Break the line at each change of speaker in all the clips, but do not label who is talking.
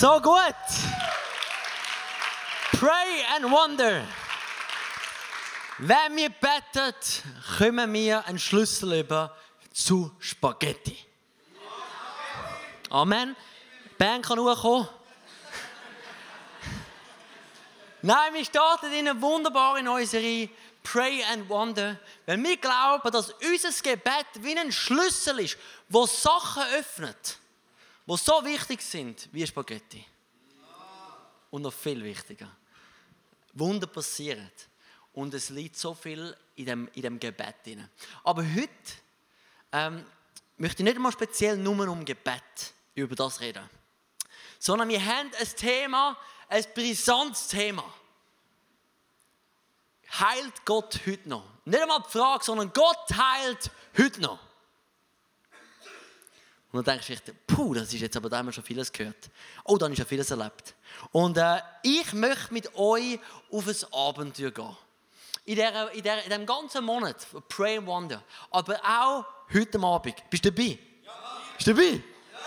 So gut. Pray and wonder. Wenn wir beten, kommen wir einen Schlüssel über zu Spaghetti. Amen. Die Band kann hochkommen. Nein, wir starten in eine wunderbare neue Pray and Wonder, weil wir glauben, dass unser Gebet wie ein Schlüssel ist, wo Sachen öffnet die so wichtig sind wie Spaghetti. Und noch viel wichtiger. Wunder passieren. Und es liegt so viel in dem, in dem Gebet drin. Aber heute ähm, möchte ich nicht mal speziell nur um Gebet über das reden. Sondern wir haben ein Thema, ein brisantes Thema. Heilt Gott heute noch? Nicht einmal die Frage, sondern Gott heilt heute noch. Und dann denkst du, puh, das ist jetzt aber, da haben wir schon vieles gehört. Oh, dann ist ja vieles erlebt. Und äh, ich möchte mit euch auf ein Abenteuer gehen. In, der, in, der, in dem ganzen Monat, Pray and Wonder. Aber auch heute Abend. Bist du dabei? Ja. Bist du dabei? Ja.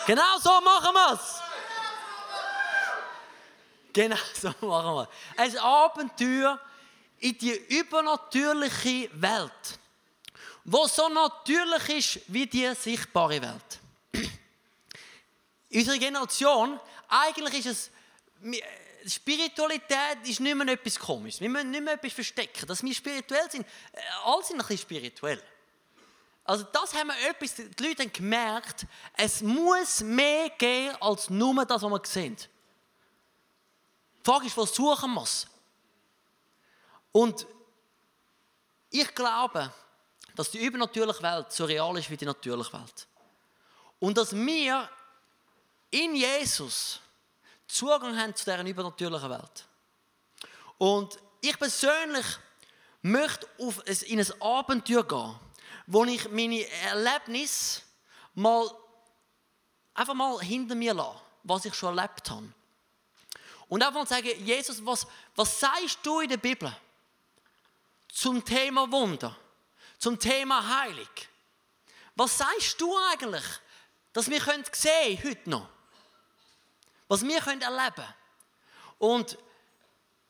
Genau so machen wir es. Genau so machen wir Ein Abenteuer in die übernatürliche Welt. Wo so natürlich ist wie die sichtbare Welt unsere Generation, eigentlich ist es, Spiritualität ist nicht mehr etwas Komisches. Wir müssen nicht mehr etwas verstecken. Dass wir spirituell sind, äh, alle sind ein bisschen spirituell. Also das haben wir etwas, die Leute haben gemerkt, es muss mehr geben als nur das, was wir sehen. Die Frage ist, was suchen wir es? Und ich glaube, dass die übernatürliche Welt so real ist wie die natürliche Welt. Und dass wir in Jesus Zugang haben zu dieser übernatürlichen Welt. Und ich persönlich möchte auf ein, in ein Abenteuer gehen, wo ich meine Erlebnisse mal einfach mal hinter mir lasse, was ich schon erlebt habe. Und einfach sagen, Jesus, was, was sagst du in der Bibel zum Thema Wunder, zum Thema Heilig? Was sagst du eigentlich, dass wir sehen können heute noch? was wir erleben können. Und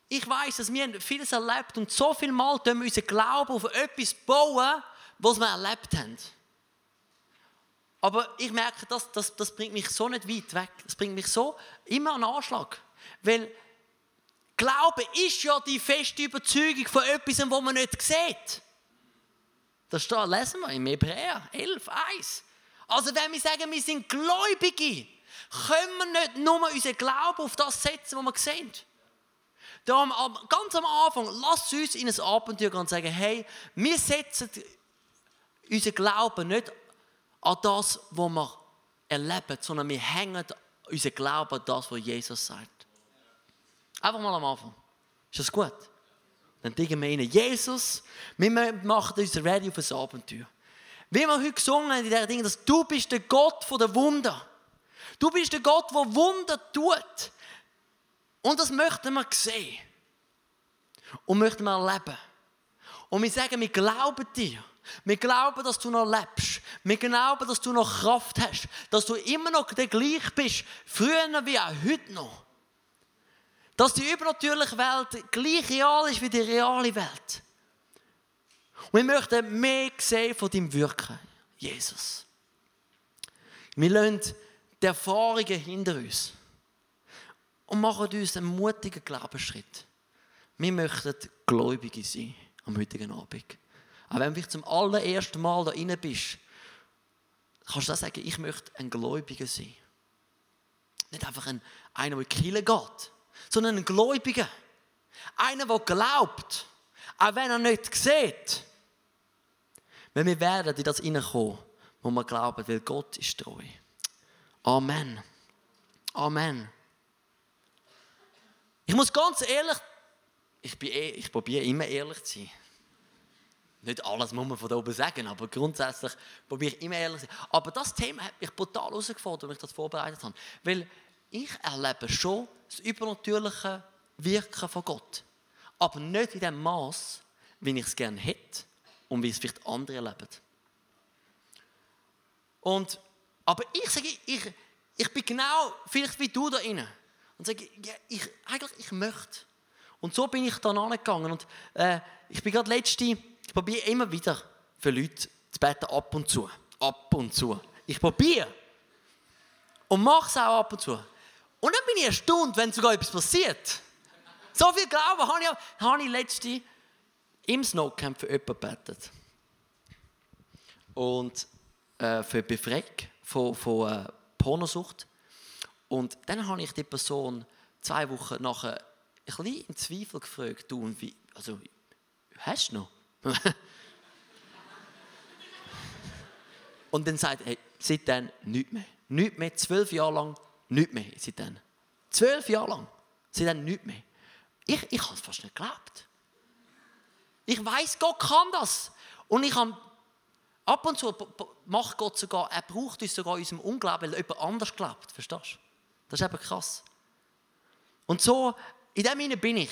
ich weiß, dass wir vieles erlebt und so viel Mal wir unseren Glauben auf etwas bauen, was wir erlebt haben. Aber ich merke, das, das, das bringt mich so nicht weit weg. Das bringt mich so immer an Anschlag. Weil Glaube ist ja die feste Überzeugung von etwas, was man nicht sieht. Das steht, lesen wir im Hebräer 11, 1. Also wenn wir sagen, wir sind Gläubige, können wir nicht nur unseren Glauben auf das setzen, was wir sehen. Darum, ganz am Anfang, lasst uns in ein Abenteuer gehen und sagen, hey, wir setzen unseren Glauben nicht an das, was wir erleben, sondern wir hängen unseren Glauben an das, was Jesus sagt. Einfach mal am Anfang. Ist das gut? Dann denken wir ihnen, Jesus, wir machen uns ready auf ein Abenteuer. Wie wir heute gesungen haben in dieser Dinge, dass du bist der Gott der Wunder. Du bist der Gott, der Wunder tut. Und das möchten wir sehen. Und möchten wir erleben. Und wir sagen, wir glauben dir, Wir glauben, dass du noch lebst. Wir glauben, dass du noch Kraft hast. Dass du immer noch der gleich bist. Früher wie auch heute noch. Dass die übernatürliche Welt gleich real ist wie die reale Welt. Und wir möchten mehr sehen von deinem Wirken, Jesus. Wir lassen die Erfahrungen hinter uns und machen uns einen mutigen Glaubensschritt. Wir möchten Gläubige sein am heutigen Abend. Auch wenn du zum allerersten Mal da rein bist, kannst du auch sagen, ich möchte ein Gläubiger sein. Nicht einfach ein, einer, der in die Kirche geht, sondern ein Gläubiger. Einer, der glaubt, auch wenn er nicht sieht. Wenn wir werden in das hineinkommen, wo wir glauben, weil Gott ist treu. Amen. Amen. Ich muss ganz ehrlich, ich, eh, ich probiere immer ehrlich zu sein. Nicht alles muss man von oben sagen, aber grundsätzlich probiere ich immer ehrlich zu sein. Aber das Thema hat mich brutal herausgefordert, als ich das vorbereitet habe. Weil ich erlebe schon das übernatürliche Wirken von Gott. Aber nicht in dem Maß, wie ich es gerne hätte und wie es vielleicht andere erleben. Und, aber ich sage, ich, ich bin genau vielleicht wie du da inne und sage, ja, ich, eigentlich, ich möchte. Und so bin ich dann angegangen. Und äh, ich bin gerade letzte, ich probiere immer wieder für Leute zu beten, ab und zu. Ab und zu. Ich probiere. Und mache es auch ab und zu. Und dann bin ich erstaunt, wenn sogar etwas passiert. So viel Glauben habe ich, habe ich letzte im Snowcamp für jemanden gebetet. Und äh, für Befreiung von, von äh, Pornosucht. Und dann habe ich die Person zwei Wochen nachher ein bisschen in Zweifel gefragt, du, und wie, also, hast du noch? und dann sagt er, hey, seitdem nichts mehr. Nichts mehr, zwölf Jahre lang, nichts mehr seitdem. Zwölf Jahre lang, seitdem nichts mehr. Ich, ich habe es fast nicht geglaubt. Ich weiß, Gott kann das. Und ich habe ab und zu macht Gott sogar, er braucht uns sogar in unserem Unglauben, weil jemand anders glaubt. Verstehst du? Das ist eben krass. Und so, in dem Sinne bin ich.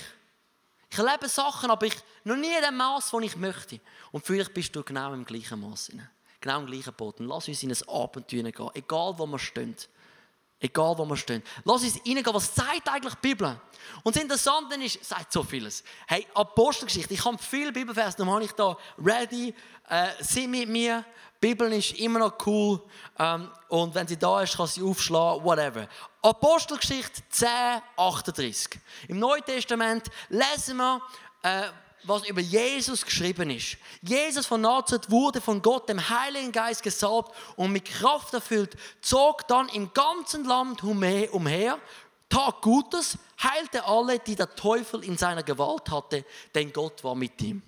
Ich erlebe Sachen, aber ich noch nie in dem Maß, das ich möchte. Und vielleicht bist du genau im gleichen Maß. Genau im gleichen. Und lass uns in ein Abenteuer gehen, egal wo wir stehen. Egal wo wir stehen. Lass uns reingehen, was sagt eigentlich die Bibel? Und das Interessante ist, sagt so vieles. Hey, Apostelgeschichte, ich habe viele Bibelverse, dann habe ich da ready, äh, sind mit mir, die Bibel ist immer noch cool ähm, und wenn sie da ist, kann sie aufschlagen, whatever. Apostelgeschichte 10, 38. Im Neuen Testament lesen wir, äh, was über Jesus geschrieben ist. Jesus von Nazareth wurde von Gott, dem Heiligen Geist, gesalbt und mit Kraft erfüllt, zog dann im ganzen Land umher, tat Gutes, heilte alle, die der Teufel in seiner Gewalt hatte, denn Gott war mit ihm.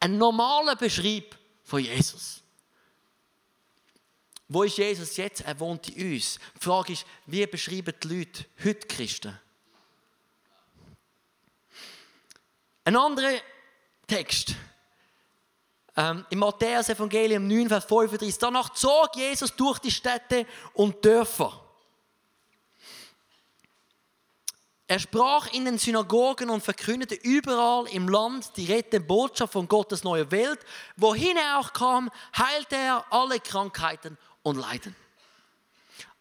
Ein normaler Beschrieb von Jesus. Wo ist Jesus jetzt? Er wohnt in uns. Die Frage ist, wie beschreiben die Leute heute Christen? Ein anderer Text. Ähm, Im Matthäus-Evangelium 9, Vers 35. Danach zog Jesus durch die Städte und Dörfer. Er sprach in den Synagogen und verkündete überall im Land die rettende Botschaft von Gottes neue Welt. Wohin er auch kam, heilte er alle Krankheiten und Leiden.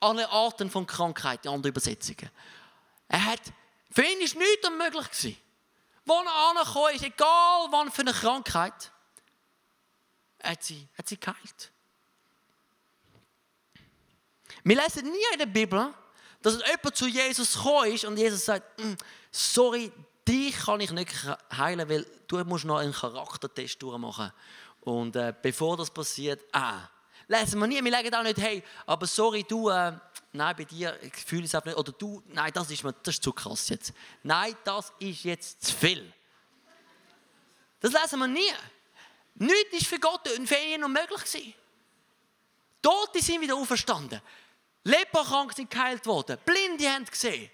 Alle Arten von Krankheiten, andere Übersetzungen. Er hat, für ihn ist nichts unmöglich gewesen. Wo er angekommen ist, egal wann für eine Krankheit, hat sie, hat sie geheilt. Wir lesen nie in der Bibel, dass jemand zu Jesus gekommen ist und Jesus sagt, mm, sorry, dich kann ich nicht heilen, weil du musst noch einen Charaktertest durchmachen. Und äh, bevor das passiert, ah, lesen wir nie. Wir legen auch nicht, hey, aber sorry, du, äh, nein, bei dir, ich fühle es einfach nicht. Oder du, nein, das ist, das ist zu krass jetzt. Nein, das ist jetzt zu viel. Das lesen wir nie. Nichts ist für Gott und für ihn unmöglich gewesen. Tote sind wieder auferstanden. Leberkrank sind geheilt worden. Blinde haben gesehen.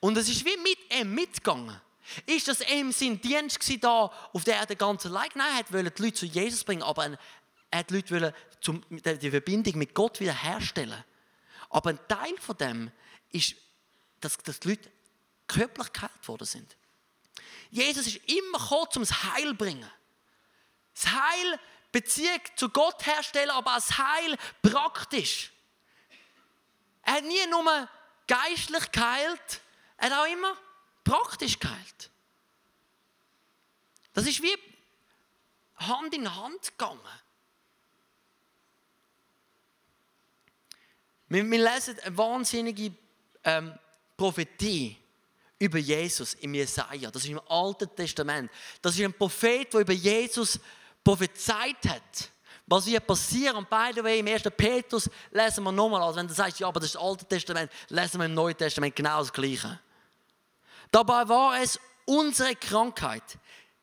Und es ist wie mit ihm mitgegangen. Ist das ihm sein Dienst da auf der Erde ganz allein? Nein, er wollte die Leute zu Jesus bringen, aber er hat die Leute zum, die Verbindung mit Gott wiederherstellen. Aber ein Teil von dem ist, dass, dass die Leute körperlich geheilt worden sind. Jesus ist immer gekommen, um das Heil zu bringen. Das Heil Beziehung zu Gott herstellen, aber als Heil praktisch. Er hat nie nur geistlich geheilt, er hat auch immer praktisch geheilt. Das ist wie Hand in Hand gegangen. Wir, wir lesen eine wahnsinnige ähm, Prophetie über Jesus im Jesaja. Das ist im Alten Testament. Das ist ein Prophet, der über Jesus prophezeit hat. Was wird passieren? Und by the way, im 1. Petrus lesen wir nochmal, also wenn du sagst, ja, aber das ist das Alte Testament, lesen wir im Neuen Testament genau das Gleiche. Dabei war es unsere Krankheit,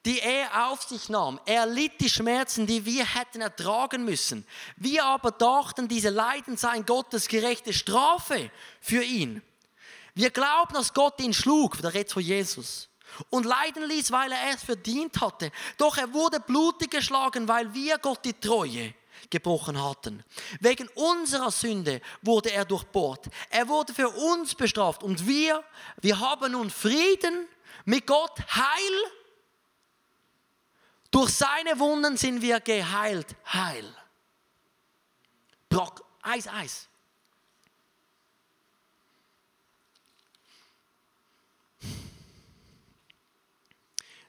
die er auf sich nahm. Er litt die Schmerzen, die wir hätten ertragen müssen. Wir aber dachten, diese Leiden seien Gottes gerechte Strafe für ihn. Wir glauben, dass Gott ihn schlug, der redet von Jesus, und leiden ließ, weil er es verdient hatte. Doch er wurde blutig geschlagen, weil wir Gott die Treue gebrochen hatten. Wegen unserer Sünde wurde er durchbohrt. Er wurde für uns bestraft und wir, wir haben nun Frieden mit Gott, Heil durch seine Wunden sind wir geheilt. Heil. Brock, Eis, Eis.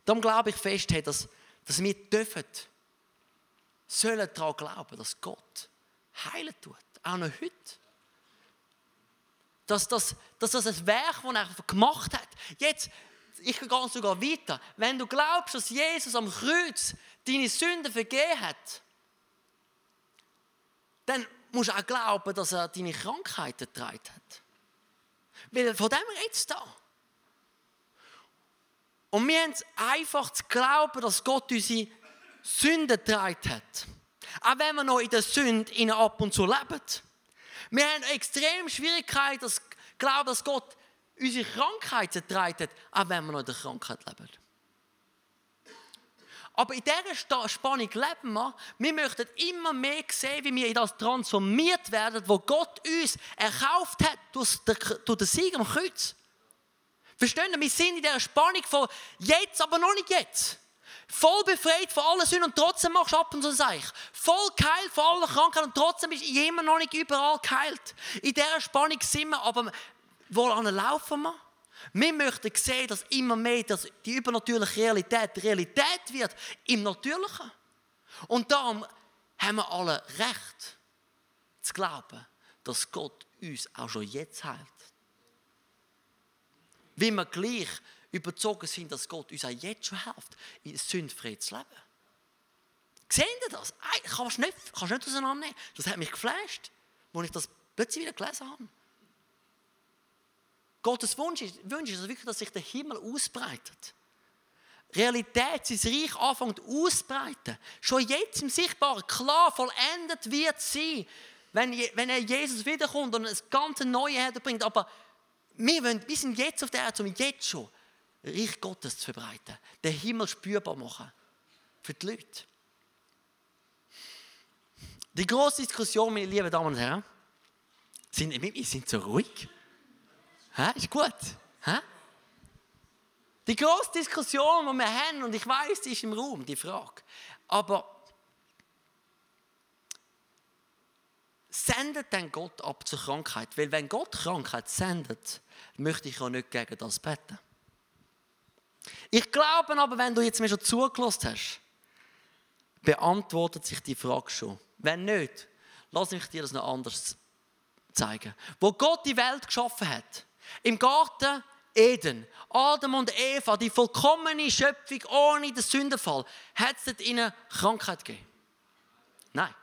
Darum glaube ich fest, dass, dass wir dürfen, sollen daran glauben, dass Gott heilen tut. Auch noch heute. Dass, dass, dass das ein Werk, das er gemacht hat. Jetzt, ich gehe sogar weiter. Wenn du glaubst, dass Jesus am Kreuz deine Sünden vergeben hat, dann musst du auch glauben, dass er deine Krankheiten getragen hat. Weil von dem redet es da. Und wir haben es einfach zu glauben, dass Gott unsere Sünden getragen hat. Auch wenn wir noch in der Sünde ab und zu leben. Wir haben extrem Schwierigkeiten, dass glauben, dass Gott unsere Krankheit hat, auch wenn wir noch in der Krankheit leben. Aber in dieser Spannung leben wir. Wir möchten immer mehr sehen, wie wir in das transformiert werden, wo Gott uns erkauft hat durch den Sieg am Kreuz. Verstehen Sie? Wir sind in dieser Spannung von jetzt, aber noch nicht jetzt. Voll befreit von allen Sünden und trotzdem machst du ab und zu Seich. Voll geheilt von allen Krankheiten und trotzdem bist du immer noch nicht überall geheilt. In dieser Spannung sind wir, aber woran laufen wir? Wir möchten sehen, dass immer mehr dass die übernatürliche Realität Realität wird im Natürlichen. Und darum haben wir alle Recht zu glauben, dass Gott uns auch schon jetzt heilt. Wie wir gleich überzogen sind, dass Gott uns auch jetzt schon hilft, in sündfrei zu leben. Sehen Sie das? Kannst du nicht, nicht auseinandernehmen. Das hat mich geflasht, als ich das plötzlich wieder gelesen habe. Gottes Wunsch ist, Wunsch ist wirklich, dass sich der Himmel ausbreitet. Realität, sein Reich anfängt auszubreiten. Schon jetzt im Sichtbaren, klar, vollendet wird sein, wenn, wenn er Jesus wiederkommt und das ganze Neue herbringt. Aber wir, wollen, wir sind jetzt auf der Erde, um jetzt schon Reich Gottes zu verbreiten. Den Himmel spürbar machen. Für die Leute. Die große Diskussion, meine lieben Damen und Herren, sind, wir sind so ruhig. Hä? Ist gut. Hä? Die große Diskussion, die wir haben, und ich weiß, die ist im Raum, die Frage. Aber sendet denn Gott ab zur Krankheit? Weil wenn Gott Krankheit sendet, möchte ich auch nicht gegen das beten. Ich glaube aber, wenn du jetzt mir schon zugelassen hast, beantwortet sich die Frage schon. Wenn nicht, lass mich dir das noch anders zeigen. Wo Gott die Welt geschaffen hat, im Garten Eden, Adam und Eva, die vollkommene Schöpfung ohne den Sündenfall, hat es ihnen Krankheit gegeben? Nein.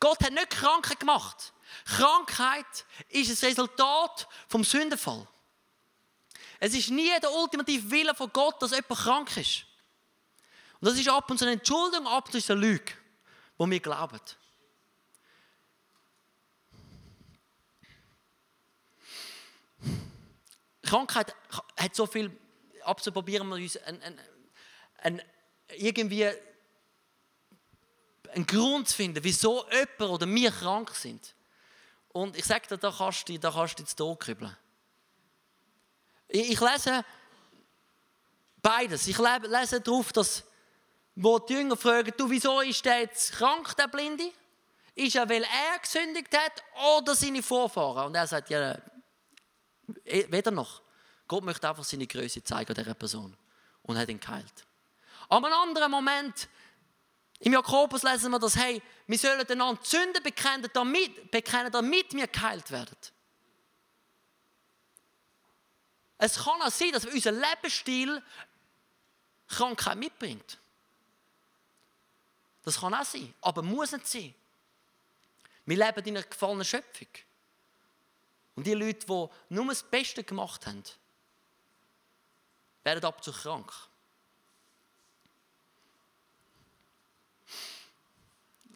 Gott hat nicht Krankheit gemacht. Krankheit ist das Resultat vom Sündenfall. Es ist nie der ultimative Wille von Gott, dass jemand krank ist. Und das ist ab und zu eine Entschuldigung, ab und zu eine Lüge, die wir glauben. Krankheit hat so viel, abzuprobieren wir uns ein, ein, ein, irgendwie einen Grund zu finden, wieso jemand oder wir krank sind. Und ich sage dir, da kannst du, da kannst du jetzt kribbeln. Ich, ich lese beides. Ich lese darauf, dass wo die Jünger fragen, du, wieso ist der jetzt krank, der Blinde? Ist er, weil er gesündigt hat oder seine Vorfahren? Und er sagt, ja, weder noch. Gott möchte einfach seine Größe zeigen dieser Person und hat ihn geheilt. Aber einen anderen Moment, im Jakobus lesen wir das, hey, wir sollen einander Sünden bekennen damit, bekennen, damit wir geheilt werden. Es kann auch sein, dass unser Lebensstil Krankheit mitbringt. Das kann auch sein, aber muss nicht sein. Wir leben in einer gefallenen Schöpfung. Und die Leute, die nur das Beste gemacht haben, werden ab zu krank.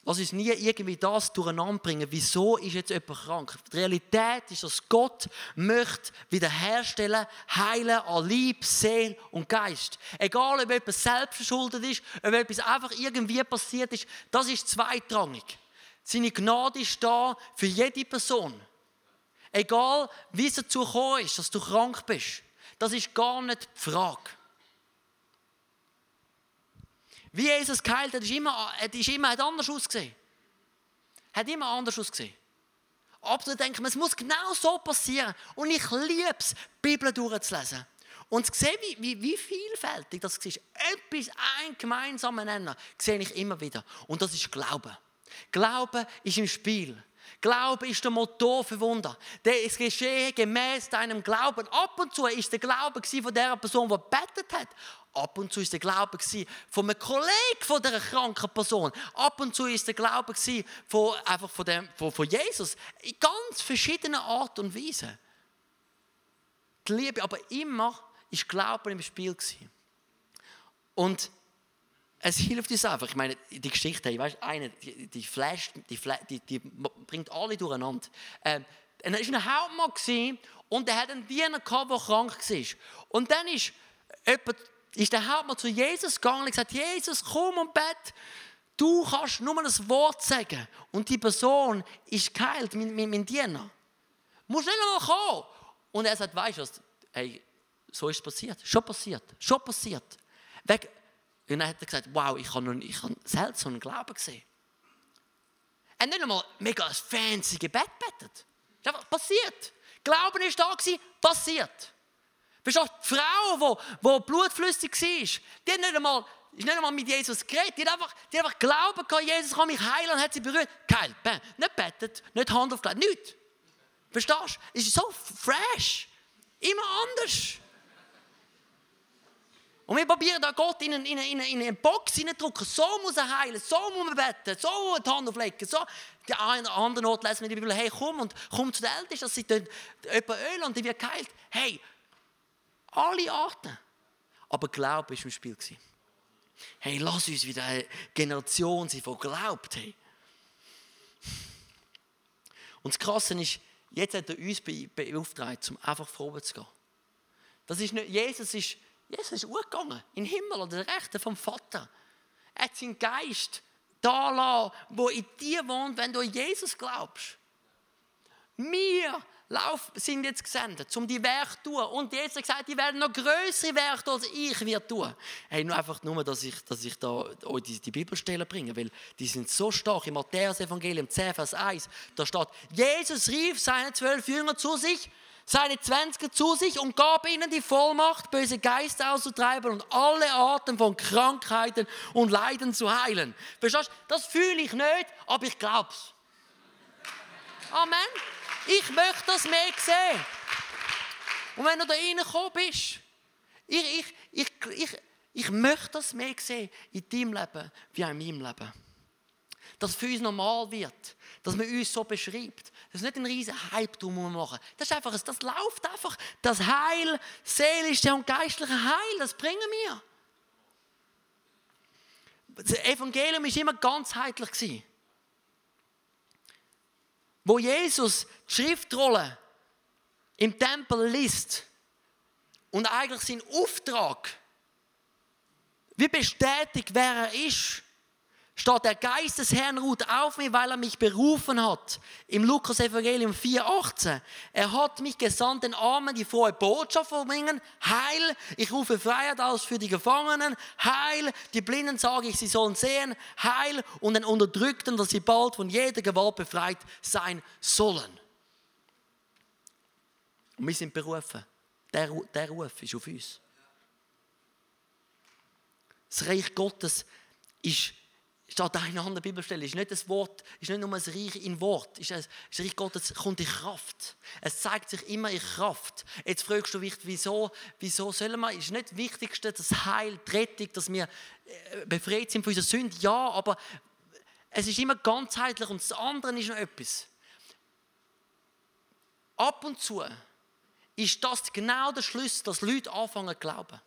Lass uns nie irgendwie das durcheinander bringen. Wieso ist jetzt jemand krank? Die Realität ist, dass Gott möchte wiederherstellen, heilen an Lieb, Seele und Geist. Egal, ob etwas selbst verschuldet ist, ob etwas einfach irgendwie passiert ist, das ist zweitrangig. Seine Gnade ist da für jede Person. Egal, wie es dazu gekommen ist, dass du krank bist. Das ist gar nicht die Frage. Wie Jesus geheilt hat, ist immer, ist immer, hat anders ausgesehen. Hat immer anders ausgesehen. Aber da denkt man, es muss genau so passieren. Und ich liebe es, die Bibel durchzulesen. Und zu sehen, wie, wie, wie vielfältig das ist. Etwas, ein gemeinsamer Nenner, sehe ich immer wieder. Und das ist Glaube. Glaube ist im Spiel. Glaube ist der Motor für Wunder. Der ist geschehen gemäß deinem Glauben. Ab und zu ist der Glaube von der Person, die betet hat. Ab und zu ist der Glaube von einem Kollegen von dieser kranken Person. Ab und zu ist der Glaube von, einfach von, dem, von, von Jesus. In ganz verschiedenen Art und Weise. Die Liebe, aber immer ist Glaube im Spiel Und es hilft uns einfach. Ich meine, die Geschichte, ich weiß, eine, die, die flasht, die, die, die, bringt alle durcheinander. Ähm, er war ein Hauptmann gewesen, und er hat einen Diener gehabt, der krank war. Und dann ist, jemand, ist der Hauptmann zu Jesus gegangen und gesagt: Jesus, komm und Bett. Du kannst nur ein Wort sagen. Und die Person ist geheilt, mein, mein, mein Diener. Du musst nicht einmal kommen. Und er sagt: Weißt du was? Hey, so ist es passiert. Schon passiert. Schon passiert. Weg, und dann hat er gesagt, wow, ich habe, ich habe selten so einen Glauben gesehen. Er hat nicht einmal mega fancy Gebet betet. Ist einfach passiert. Glauben ist da gewesen, passiert. Verstehst du, die Frau, die, die blutflüssig war, die hat nicht einmal, ist nicht einmal mit Jesus geredet. Die hat einfach, die hat einfach Glauben gehabt, Jesus kann mich heilen und hat sie berührt. Geil, bam. Nicht betet, nicht Hand auf Glauben, nichts. Verstehst du? Es ist so fresh. Immer anders. Und wir probieren da Gott in eine, in eine, in eine Box hineindrücken. So muss er heilen, so muss man beten, so muss man die Hand auflegen. So. Die andere Ort lesen wir in der Bibel, hey, komm und komm zu den Ältesten, dass sie dort jemand Öl und die wird geheilt. Hey, alle Arten. Aber Glaube war im Spiel. Hey, lass uns wieder eine Generation sein, die glaubt. Hey. Und das Krasse ist, jetzt hat er uns beauftragt, um einfach vorwärts zu gehen. Das ist nicht, Jesus ist Jesus ist gegangen, in den Himmel oder der Rechte vom Vater. Er hat seinen Geist da lassen, wo in dir wohnt, wenn du an Jesus glaubst. Wir sind jetzt gesendet, um die Werke zu tun. Und Jesus hat gesagt, die werden noch größere Werke als ich wird tun. Hey, nur einfach nur, dass ich, dass ich da euch die, die Bibelstellen bringe, weil die sind so stark. Im Matthäus-Evangelium 10, Vers 1, da steht, Jesus rief seine zwölf Jünger zu sich seine Zwanziger zu sich und gab ihnen die Vollmacht, böse Geister auszutreiben und alle Arten von Krankheiten und Leiden zu heilen. Verstehst du? Das fühle ich nicht, aber ich glaube es. Amen. Ich möchte das mehr sehen. Und wenn du da reingekommen bist, ich, ich, ich, ich, ich möchte das mehr sehen in deinem Leben wie in meinem Leben. Dass es für uns normal wird, dass man uns so beschreibt, das ist nicht ein riesen Hype drum machen. Das ist einfach, das läuft einfach. Das Heil, seelische und geistliche Heil, das bringen wir. Das Evangelium war immer ganzheitlich. Wo Jesus die Schriftrolle im Tempel liest und eigentlich seinen Auftrag wie bestätigt, wer er ist, steht, der Geist des Herrn ruht auf mir, weil er mich berufen hat. Im Lukas Evangelium 4,18. Er hat mich gesandt, den Armen die frohe Botschaft verbringen. Heil, ich rufe Freiheit aus für die Gefangenen. Heil, die Blinden sage ich, sie sollen sehen. Heil und den Unterdrückten, dass sie bald von jeder Gewalt befreit sein sollen. Und wir sind berufen. Der, der Ruf ist auf uns. Das Reich Gottes ist steht auch in anderen Bibelstelle, ist nicht das Wort, ist nicht nur ein Reich in Wort, ist das Reich Gottes kommt in Kraft. Es zeigt sich immer in Kraft. Jetzt fragst du dich, wieso, wieso sollen wir, ist nicht das Wichtigste das Heil, die Rettung, dass wir äh, befreit sind von unserer Sünde? Ja, aber es ist immer ganzheitlich und das andere ist noch etwas. Ab und zu ist das genau der Schlüssel, dass Leute anfangen zu glauben.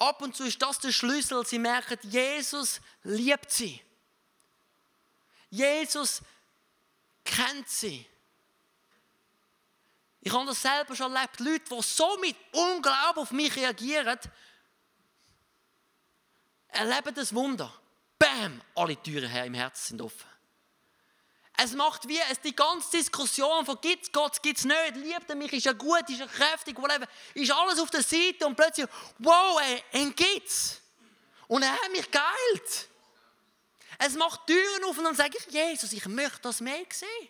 Ab und zu ist das der Schlüssel, sie merken, Jesus liebt sie. Jesus kennt sie. Ich habe das selber schon erlebt. Leute, die so mit Unglauben auf mich reagieren, erleben das Wunder. Bam! Alle Türen her im Herzen sind offen. Es macht wie es die ganze Diskussion von gibt es Gott, gibt es nicht, liebt er mich, ist er gut, ist er kräftig, whatever, ist alles auf der Seite und plötzlich, wow, ihn gibt's. Und er hat mich geheilt. Es macht Türen auf und dann sage ich, Jesus, ich möchte das mehr sehen.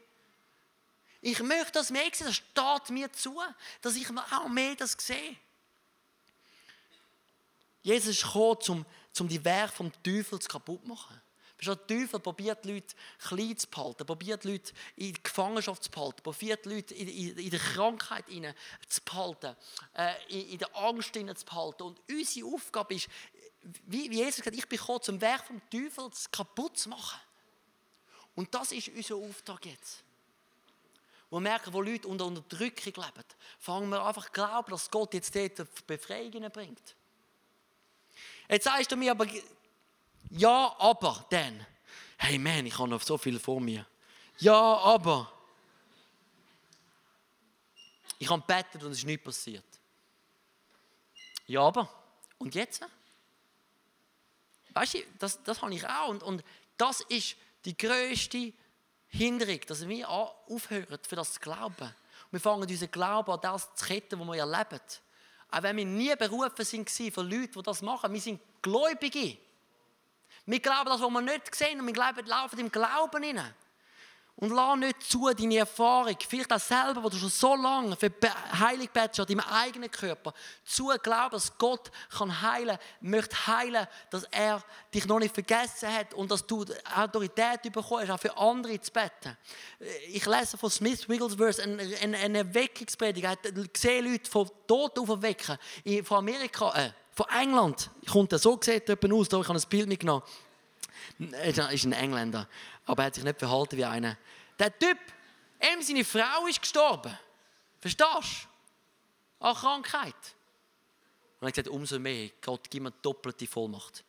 Ich möchte das mehr sehen, das steht mir zu, dass ich auch mehr das sehe. Jesus ist gekommen, um, um die Werke vom Teufel kaputt zu machen. Der Teufel probiert Leute klein zu behalten, probiert Leute in die Gefangenschaft zu behalten, probiert Leute in, in, in der Krankheit zu behalten, äh, in, in, der Angst zu behalten. Und unsere Aufgabe ist, wie, Jesus gesagt ich bin gekommen, zum Werk vom Teufel kaputt zu machen. Und das ist unser Auftrag jetzt. Wir merken, wo Leute unter Unterdrückung leben, fangen wir einfach zu glauben, dass Gott jetzt dort Befreiung bringt. Jetzt sagst du mir aber, ja, aber dann. Hey man, ich habe noch so viel vor mir. Ja, aber. Ich habe gebetet und es ist nichts passiert. Ja, aber. Und jetzt? Weißt du, das, das habe ich auch. Und, und das ist die größte Hinderung, dass wir aufhören, für das zu glauben. wir fangen unseren Glauben an das zu ketten, was wir erleben. Auch wenn wir nie berufen sind von Leuten, die das machen. Wir sind Gläubige. Wir glauben das, was wir nicht sehen, und wir glauben, laufen im Glauben hinein. Und lass nicht zu, deine Erfahrung, vielleicht auch selber, wo du schon so lange für Heilig betest, an deinem eigenen Körper, zu glauben, dass Gott kann heilen, möchte heilen, dass er dich noch nicht vergessen hat und dass du Autorität bekommst, auch für andere zu beten. Ich lese von Smith Wigglesworth eine, eine, Erweckungspredigt. Er hat gesehen, Leute von Toten auferwecken. Von Amerika, äh, von England. Kommt er so sieht jemand aus, da ich habe ein Bild mitgenommen. Er ist ein Engländer, aber er hat sich nicht verhalten wie einer. Der Typ, ihm seine Frau ist gestorben. Verstehst du? An Krankheit. Und er hat gesagt, umso mehr, Gott, gib mir doppelte Vollmacht.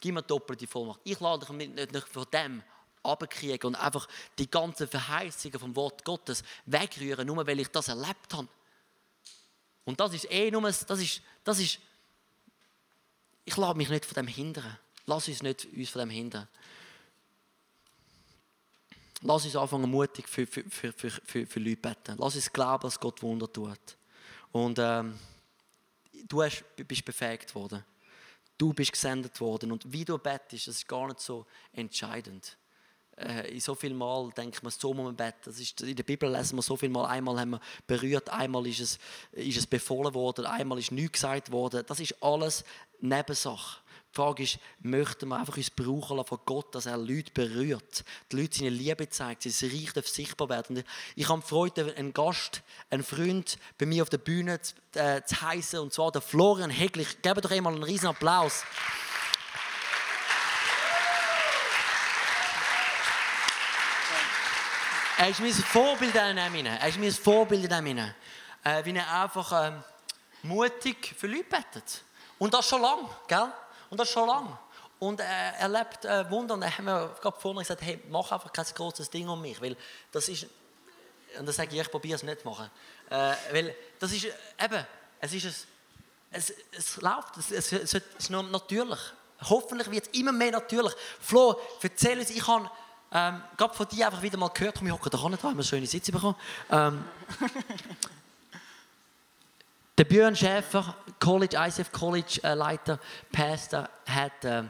Gib mir doppelte Vollmacht. Ich lade dich nicht von dem abkriegen und einfach die ganzen Verheißungen vom Wort Gottes wegrühren, nur weil ich das erlebt habe. Und das ist eh nur, das ist, das ist ich lasse mich nicht von dem hindern. Lass uns nicht uns von dem hindern. Lass uns anfangen, mutig für, für, für, für, für, für Leute beten. Lass uns glauben, dass Gott Wunder tut. Und ähm, du hast, bist befähigt worden. Du bist gesendet worden. Und wie du betest, das ist gar nicht so entscheidend. Äh, in so viel Mal denkt man, so man beten. Das ist, in der Bibel lesen wir so viel Mal, einmal haben wir berührt, einmal ist es, ist es befohlen worden, einmal ist nichts gesagt worden. Das ist alles Nebensache. Die Frage ist, möchten wir einfach uns brauchen lassen von Gott, dass er Leute berührt, die Leute seine Liebe zeigt, sein Reich darf sichtbar werden. Ich habe Freude, einen Gast, einen Freund bei mir auf der Bühne zu, äh, zu heißen, und zwar der Florian Heglich. Gebt doch einmal einen riesen Applaus. Er ist mein Vorbild in dem Er ist mein Vorbild in dem äh, Wie er einfach ähm, mutig für Leute betet. Und das schon lang, gell? Und das schon lang. Und er erlebt äh, Wunder. Und er hat mir gerade vorhin gesagt, hey, mach einfach kein großes Ding um mich. Weil das ist, und dann sage ich, ich probiere es nicht zu machen. Äh, weil das ist eben, es ist ein, es, es läuft, es, es, es ist natürlich. Hoffentlich wird es immer mehr natürlich. Flo, erzähl uns, ich habe ähm, gerade von dir einfach wieder mal gehört, komm, ich hocke da dran, da haben wir schöne Sitze bekommen. Ähm, der Björn Schäfer, College, ICF College äh, Leiter, Pastor, hat äh,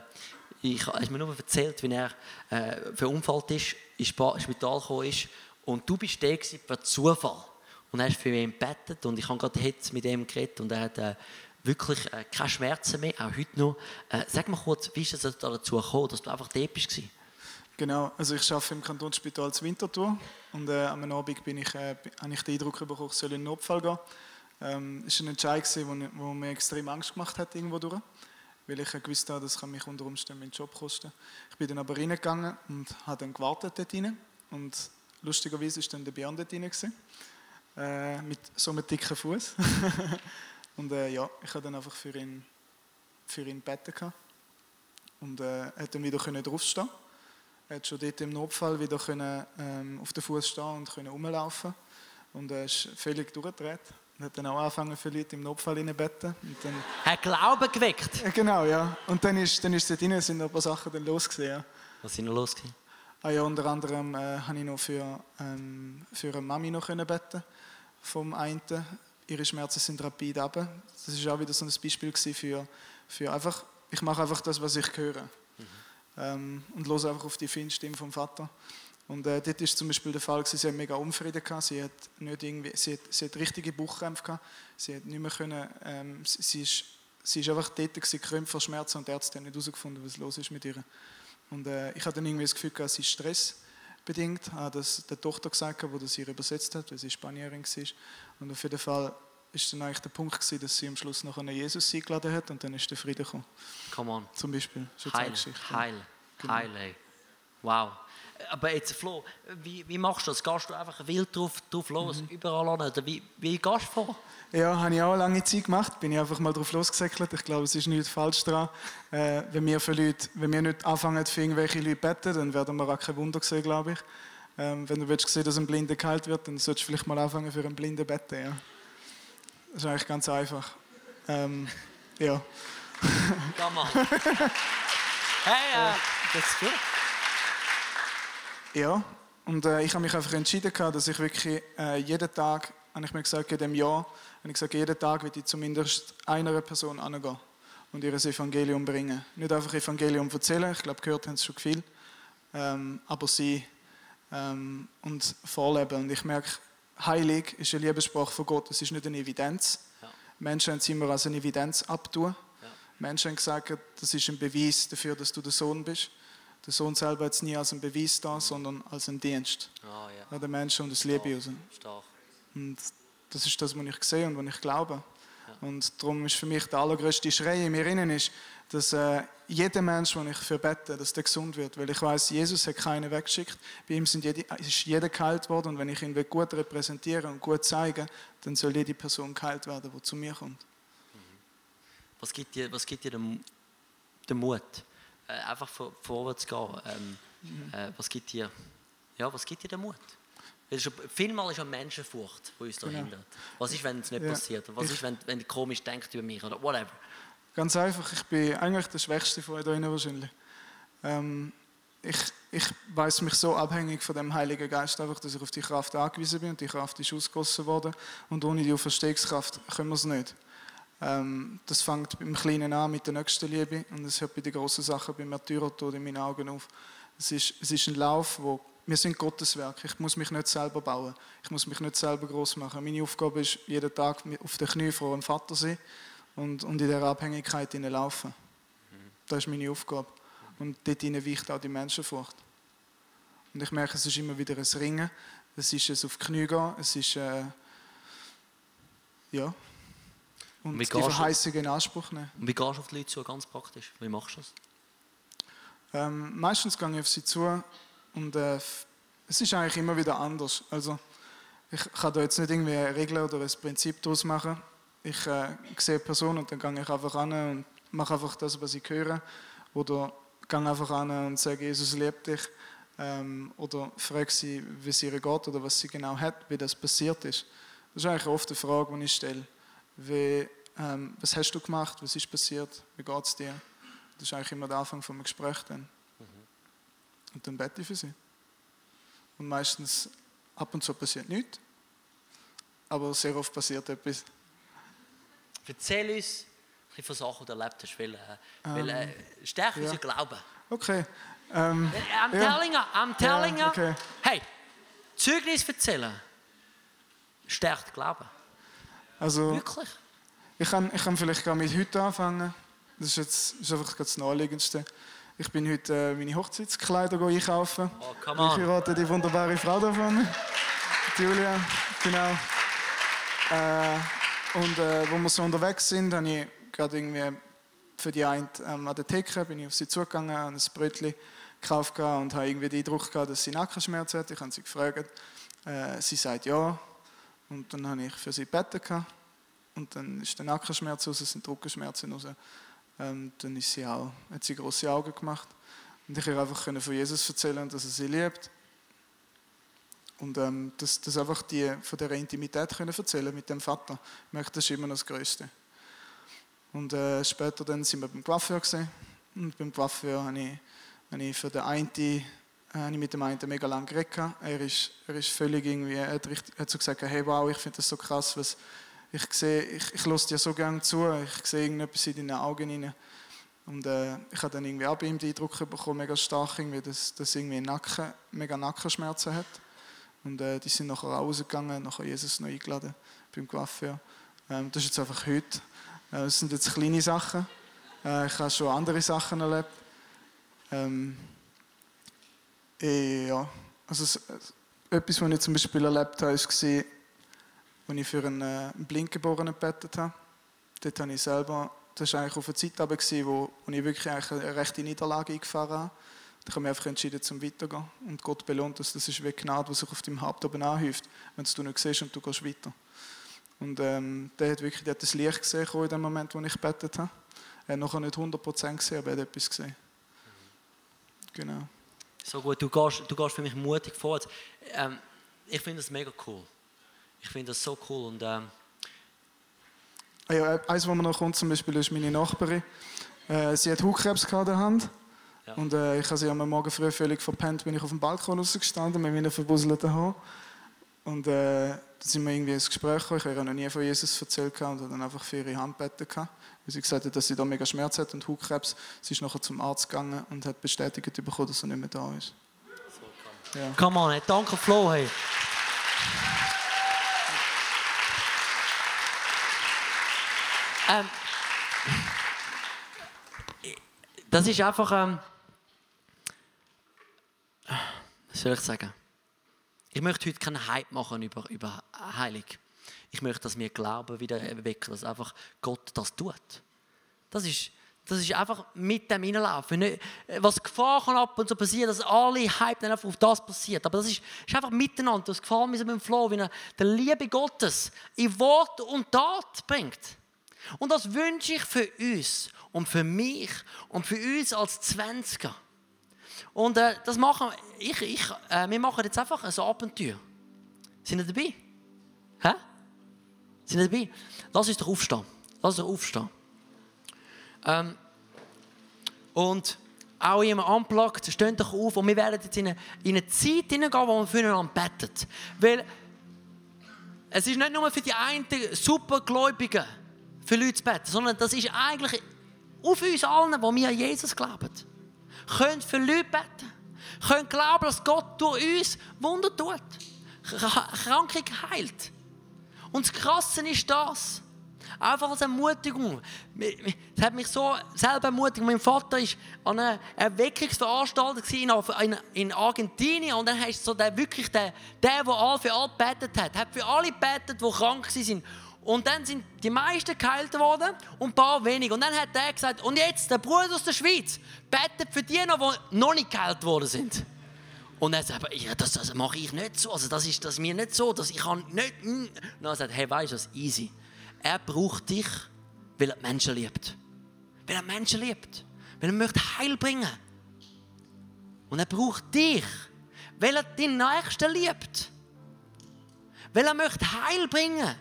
ich, ist mir nur erzählt, wie er äh, verunfallt ist, ins Spital gekommen ist und du bist der per Zufall und hast für ihn gebetet und ich habe gerade jetzt mit ihm geredet und er hat äh, wirklich äh, keine Schmerzen mehr, auch heute noch. Äh, sag mal kurz, wie ist es dazu gekommen, dass du einfach dort bist?
Genau, also ich arbeite im Kantonsspital zu Winterthur und äh, am Abend bin ich, äh, habe ich den Eindruck bekommen, ich soll in den Notfall gehen. Ähm, war ein Entscheid, der mir extrem Angst gemacht hat irgendwo durch, weil ich gewusst habe, das kann mich unter Umständen meinen Job kosten. Ich bin dann aber reingegangen und habe dann gewartet dort rein und lustigerweise war dann der Björn dort rein, äh, mit so einem dicken Fuß. und äh, ja, ich habe dann einfach für ihn, für ihn beten und äh, hat dann wieder draufstehen er hat schon dort im Notfall wieder können, ähm, auf den Fuß stehen und können rumlaufen und er ist völlig durchgedreht und hat dann auch angefangen für Leute im Notfall beten. Und dann,
hat Glauben geweckt?
Genau, ja. Und dann ist, dann ist dort drin, sind noch ein paar Sachen dann losgesehen. Ja.
Was sind noch losgegangen?
Ah ja, unter anderem äh, habe ich noch für, ähm, für eine Mami noch können beten vom einen. Ihre Schmerzen sind rapid runter. Das war auch wieder so ein Beispiel für, für einfach, ich mache einfach das, was ich höre. Ähm, und höre einfach auf die Stimme vom Vater. Und äh, dort ist zum Beispiel der Fall, sie hat mega Unfrieden gehabt, sie hat, nicht irgendwie, sie hat, sie hat richtige Bauchkrämpfe gehabt, sie hat nicht mehr können, ähm, sie, sie ist einfach dort gekrümmt vor Schmerzen und die Ärzte haben nicht herausgefunden, was los ist mit ihr. Und äh, ich hatte dann irgendwie das Gefühl gehabt, sie ist stressbedingt, habe das der Tochter gesagt, die das ihr übersetzt hat, weil sie Spanierin war. Und auf jeden Fall ist dann eigentlich der Punkt gewesen, dass sie am Schluss noch einen Jesus eingeladen hat und dann ist der Friede gekommen.
Come on.
Zum Beispiel.
Heil, heil, genau. heil, ey. Wow. Aber jetzt, Flo, wie, wie machst du das? Gehst du einfach wild drauf, drauf los, mhm. überall an? Oder wie, wie gehst du vor?
Ja, habe ich auch eine lange Zeit gemacht. Bin ich einfach mal drauf losgesäckelt. Ich glaube, es ist nichts falsch dran. Äh, wenn, wir für Leute, wenn wir nicht anfangen, für irgendwelche Leute beten, dann werden wir auch kein Wunder sehen, glaube ich. Ähm, wenn du willst sehen, dass ein Blinder geheilt wird, dann solltest du vielleicht mal anfangen, für einen Blinden beten. Ja. Das ist eigentlich ganz einfach. Ähm, ja.
Come on. Hey, äh, das ist gut.
Ja, und äh, ich habe mich einfach entschieden, dass ich wirklich äh, jeden Tag, habe ich mir gesagt, in dem Jahr, habe ich gesagt, jeden Tag will ich zumindest einer Person angehen und ihr Evangelium bringen. Nicht einfach Evangelium erzählen, ich glaube, gehört haben sie schon viel, ähm, aber sie ähm, und vorleben. Und ich merke, heilig ist eine Liebessprache von Gott, es ist nicht eine Evidenz. Ja. Menschen haben es immer als eine Evidenz abtun. Ja. Menschen haben gesagt, das ist ein Beweis dafür, dass du der Sohn bist. Der Sohn selber hat nie als ein Beweis da, sondern als ein Dienst. Oh, ja. Der Menschen und das Liebe raus. Und das ist das, was ich sehe und was ich glaube. Und darum ist für mich der allergrößte Schrei in mir innen ist, dass äh, jeder Mensch, den ich für bete, dass der gesund wird. Weil ich weiß, Jesus hat keinen weggeschickt. Bei ihm sind jede, ist jeder geheilt worden. Und wenn ich ihn gut repräsentiere und gut zeige, dann soll jede Person geheilt werden, die zu mir kommt. Mhm.
Was gibt dir, was gibt dir den, den Mut? äh, einfach vor, vorwärts gehen. Ähm, mhm. äh, was gibt dir, ja, was gibt dir den Mut? Schon, vielmal ist ja Menschenfurcht, die uns da genau. hindert. Was ist, wenn es nicht ja. passiert? Was ich, ist, wenn, wenn komisch denkst über mich oder whatever?
Ganz einfach, ich bin eigentlich der Schwächste von euch wahrscheinlich. Ähm, ich, ich weiß mich so abhängig von dem Heiligen Geist, einfach, dass ich auf die Kraft angewiesen bin und die Kraft ist ausgegossen worden. Und ohne die Auferstehungskraft können wir es nicht. Ähm, das fängt beim Kleinen an mit der nächsten Liebe und es hört bei den großen Sachen beim Märtyrertod in meinen Augen auf. Es ist, es ist ein Lauf, wo wir sind Gottes Werk. Ich muss mich nicht selber bauen. Ich muss mich nicht selber groß machen. Meine Aufgabe ist, jeden Tag auf den Knie vor dem Vater sein und, und in der Abhängigkeit laufen. Das ist meine Aufgabe. Und dort weicht auch die Menschenfurcht. Und ich merke, es ist immer wieder ein Ringen. Es ist ein auf die Knie gehen. Es ist, äh, ja, und, die Verheißung in Anspruch nehmen.
Und wie gehst du auf die Leute zu, ganz praktisch? Wie machst du das?
Ähm, meistens gehe ich auf sie zu und äh, es ist eigentlich immer wieder anders. Also ich kann da jetzt nicht irgendwie eine Regel oder ein Prinzip daraus machen. Ich äh, sehe eine Person und dann gehe ich einfach an und mache einfach das, was ich höre. Oder gehe einfach an und sage, Jesus liebt dich. Ähm, oder frage sie, wie es ihr geht oder was sie genau hat, wie das passiert ist. Das ist eigentlich oft eine Frage, die ich stelle. Wie, ähm, was hast du gemacht? Was ist passiert? Wie geht es dir? Das ist eigentlich immer der Anfang von einem Gespräch dann. Und dann bete ich für sie. Und meistens, ab und zu passiert nichts, aber sehr oft passiert etwas.
Erzähl uns ein von Sachen, die du erlebt hast, weil, äh, weil äh,
Ähm, ja.
unseren Glauben.
Okay. Ähm,
I'm
Ja.
telling you, I'm telling.
Ja, okay.
Hey, Zeugnis erzählen stärkt Glauben.
also,
Wirklich.
ich kann, ich kann vielleicht gerade mit heute anfangen. Das ist jetzt ist einfach das Naheliegendste. Ich bin heute äh, meine Hochzeitskleider einkaufen.
Oh, come
Ich
on.
heirate die wunderbare Frau da vorne. Die Julia, genau. Äh, und äh, wo wir so unterwegs sind, habe ich gerade irgendwie für die eine ähm, an der Theke bin ich auf sie zugegangen, habe ein Brötchen gekauft und habe irgendwie den Eindruck gehabt, dass sie Nackenschmerzen hat. Ich habe sie gefragt. Äh, sie sagt ja. Und dann habe ich für sie gebeten. Und dann ist der Nackenschmerz raus, es sind die Rückenschmerzen raus. Ähm, dann ist sie auch, hat sie große Augen gemacht. Und ich konnte einfach können von Jesus erzählen dass er sie liebt. Und ähm, das, das einfach die, von dieser Intimität können erzählen mit dem Vater. Ich merke, das ist immer noch das Größte. Und äh, später dann sind wir beim Coiffeur gesehen. Und beim Coiffeur habe ich, habe ich für den einen, äh, habe ich mit dem einen mega lange geredet. Er ist, er ist völlig irgendwie, er hat, richtig, hat so gesagt, hey wow, ich finde das so krass, was ich sehe, ich, ich höre dir so gerne zu, ich sehe irgendetwas in deinen Augen rein. Und äh, ich habe dann irgendwie auch bei ihm den Eindruck bekommen, mega stark, irgendwie, dass, dass irgendwie Nacken, mega Nackenschmerzen hat. Und äh, die sind nachher rausgegangen, nachher Jesus noch eingeladen beim Coiffeur. Ähm, das ist jetzt einfach heute. Äh, das sind jetzt kleine Sachen. Äh, ich habe schon andere Sachen erlebt. Ähm, ja, also etwas, was ich zum Beispiel erlebt habe, war, als ich für einen, äh, einen Blindgeborenen gebetet habe. Dort habe ich selber, das war eigentlich auf eine Zeit gewesen, wo, wo ich wirklich eigentlich eine rechte Niederlage eingefahren habe. Da habe ich einfach entschieden, zum weiterzugehen. Und Gott belohnt das. Das ist wie Gnade, die sich auf deinem Haupt oben anhäuft, wenn du nicht siehst und du gehst weiter. Und ähm, der hat wirklich der hat das Licht gesehen in dem Moment, wo ich gebetet habe. Er hat nachher nicht 100% gesehen, aber er hat etwas gesehen. Genau.
So gut, du gehst, du gehst für mich mutig vorwärts. Ähm, ich finde das mega cool. Ich finde das so cool. Und ähm,
Ja, eins, was mir noch kommt, zum Beispiel, ist meine Nachbarin. Äh, sie hat Hautkrebs in der Hand.
Ja.
Und äh, ich habe sie am Morgen früh völlig verpennt, bin ich auf dem Balkon rausgestanden mit meinen verbusselten Haaren. Und äh, dann sind wir irgendwie ins Gespräch gekommen. Ich habe ihr noch nie von Jesus erzählt und habe dann einfach für ihre Hand gebeten. Weil sie gesagt hat, dass sie da mega Schmerz hat und Hautkrebs. Sie ist nachher zum Arzt gegangen und hat bestätigt bekommen, dass er nicht mehr da ist. Ja.
come on, hey, danke Flo. Hey. Ähm, das ist einfach. Ähm, was soll ich sagen? Ich möchte heute keinen Hype machen über, über Heilig. Ich möchte, dass wir Glauben wieder erwecken, dass einfach Gott das tut. Das ist, das ist einfach mit dem Hineinlaufen. Nicht- Was Gefahr kann ab und zu passieren, dass alle Hype dann einfach auf das passiert. Aber das ist, ist einfach miteinander. Das gefällt mir mit dem Flo, wie er die Liebe Gottes in Wort und Tat bringt. Und das wünsche ich für uns und für mich und für uns als Zwanziger. Und äh, das machen ich, ich, äh, wir machen jetzt einfach ein Abenteuer. Sind ihr dabei? Hä? Sind ihr dabei? Lass uns doch aufstehen. Lass uns aufstehen. Ähm, und auch jemand anplagt, steht doch auf und wir werden jetzt in eine, in eine Zeit hineingehen, wo wir füreinander beten. Weil es ist nicht nur für die einen Supergläubigen, für Leute zu beten, sondern das ist eigentlich auf uns allen, die wir an Jesus glauben. Können für Leute beten. Können glauben, dass Gott durch uns Wunder tut. Kr- Krankheit heilt. Und das Krasse ist das. Einfach als Ermutigung. Es hat mich so selber ermutigt. Mein Vater war an einer Erweckungsveranstaltung in, in, in Argentinien und dann heißt so der wirklich der, der, der all für alle gebetet hat, hat für alle gebetet, die krank waren. Und dann sind die meisten geheilt worden und ein paar weniger. Und dann hat er gesagt, und jetzt der Bruder aus der Schweiz betet für die noch, die noch nicht geheilt worden sind. Und er sagt, ja, das, das mache ich nicht so. Also das ist das mir nicht so. Das, ich kann nicht. mm. Und er sagt, hey, weißt du was? Easy. Er braucht dich, weil er Menschen liebt. Weil er Menschen liebt. Weil er möchte Heil bringen. Und er braucht dich, weil er den Nächsten liebt. Weil er möchte Heil bringen.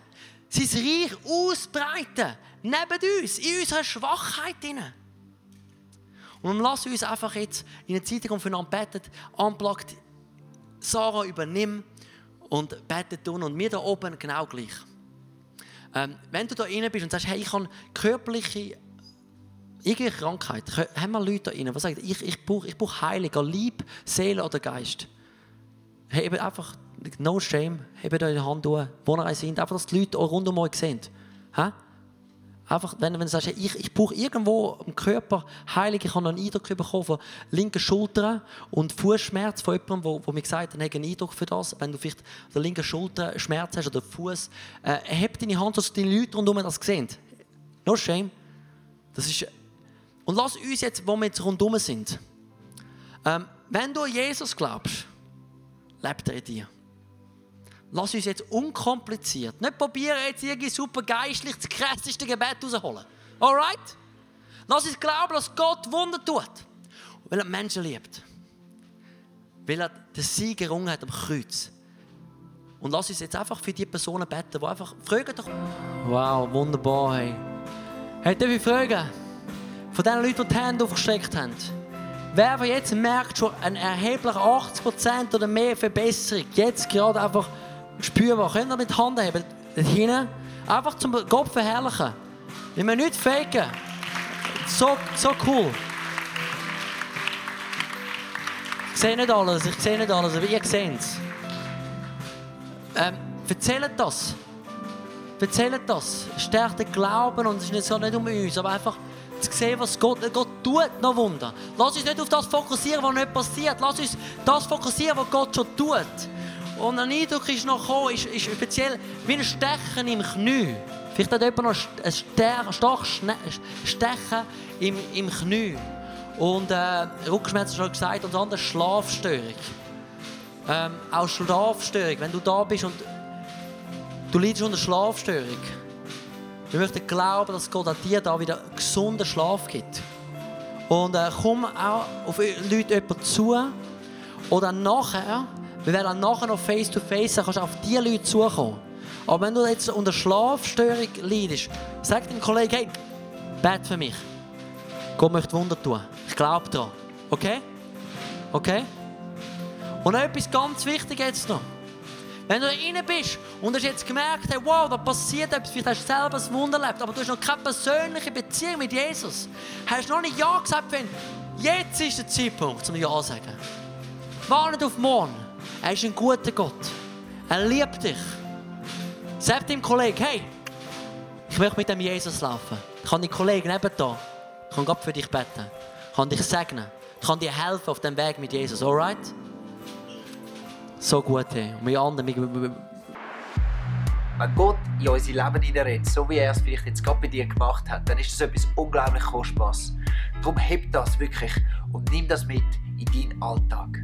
Sein Reich ausbreiten. Neben uns, in unserer Schwachheit. Und lass uns einfach jetzt in der Zeit kommen, füreinander beten, unplugged, Sarah übernimm und bete tun und wir da oben genau gleich. Ähm, wenn du da rein bist und sagst, hey, ich habe körperliche irgendeine Krankheit, haben wir Leute da rein, die sagen, ich, ich brauche ich brauch Heiliger, Lieb, Seele oder Geist. Hebt einfach, no shame, hebt eure Hand hoch, wo ihr seid, einfach, dass die Leute auch rund um euch sehen. Ha? Einfach, wenn, wenn du sagst, ich, ich brauche irgendwo im Körper Heilig, ich habe noch einen Eindruck bekommen von linken Schultern und Fußschmerz von jemandem, wo, wo mir gesagt hat, einen Eindruck für das. Wenn du vielleicht der linken Schulter Schmerz hast oder Fuß, äh, heb deine Hand, dass die Leute rundum das sehen. No shame. Das ist und lass uns jetzt, wo wir jetzt rundum sind, ähm, wenn du an Jesus glaubst, lebt er in dir. Lass uns jetzt unkompliziert, nicht probieren, jetzt irgendwie super geistlich das krasseste Gebet rausholen. Alright? Lass uns glauben, dass Gott Wunder tut. Weil er Menschen liebt. Weil er den Sieg gerungen hat am Kreuz. Und lass uns jetzt einfach für die Personen beten, die einfach fragen doch. Wow, wunderbar, hey. Hey, darf ich fragen? Von den Leuten, die die Hände aufgestreckt haben. Wer jetzt merkt schon eine erhebliche 80% oder mehr Verbesserung, jetzt gerade einfach spürbar. Könnt ihr mit die Hand heben? Hinten. Einfach zum Gott verherrlichen. Wir müssen nicht faken. So, so cool. Ich sehe nicht alles, ich sehe nicht alles, aber ihr seht es. Ähm, erzählt das. Erzählt das. Stärkt den Glauben und es ist nicht so nicht um uns, aber einfach zu sehen, was Gott, Gott tut, noch Wunder. Lass uns nicht auf das fokussieren, was nicht passiert. Lass uns das fokussieren, was Gott schon tut. Und ein Eindruck ist noch gekommen, ist, ist speziell wie ein Stechen im Knie. Vielleicht hat jemand noch ein starkes Stechen im, im Knie. Und äh, Rückenschmerzen schon gesagt, und andere Schlafstörung. Ähm, auch Schlafstörung, wenn du da bist und du leidest unter Schlafstörung. Wir möchten glauben, dass Gott an dir da wieder gesunden Schlaf gibt. Und äh, komm auch auf Leute zu oder nachher wir werden nachher noch face to face, dann kannst du auf diese Leute zukommen. Aber wenn du jetzt unter Schlafstörung leidest, sag deinem Kollegen, hey, bet für mich. Gott möchte Wunder tun. Ich glaube daran. Okay? Okay? Und noch etwas ganz wichtig jetzt noch. Wenn du rein bist und hast jetzt gemerkt, hey, wow, da passiert etwas, vielleicht hast du selber ein Wunder erlebt, aber du hast noch keine persönliche Beziehung mit Jesus, hast noch nicht Ja gesagt, wenn jetzt ist der Zeitpunkt, um Ja zu sagen. War nicht auf morgen. Er ist ein guter Gott. Er liebt dich. Sag deinem Kollegen, hey, ich möchte mit dem Jesus laufen. Ich kann die Kollegen nebenan, ich kann Gott für dich beten. Ich kann dich segnen. Ich kann dir helfen auf dem Weg mit Jesus, alright? So gut, hey. Und wir anderen,
wenn Gott in unser Leben hineinredet, so wie er es vielleicht jetzt gerade bei dir gemacht hat, dann ist das etwas unglaublich Kostbares. Darum heb das wirklich und nimm das mit in deinen Alltag.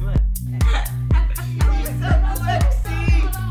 slut. She's such a sexy.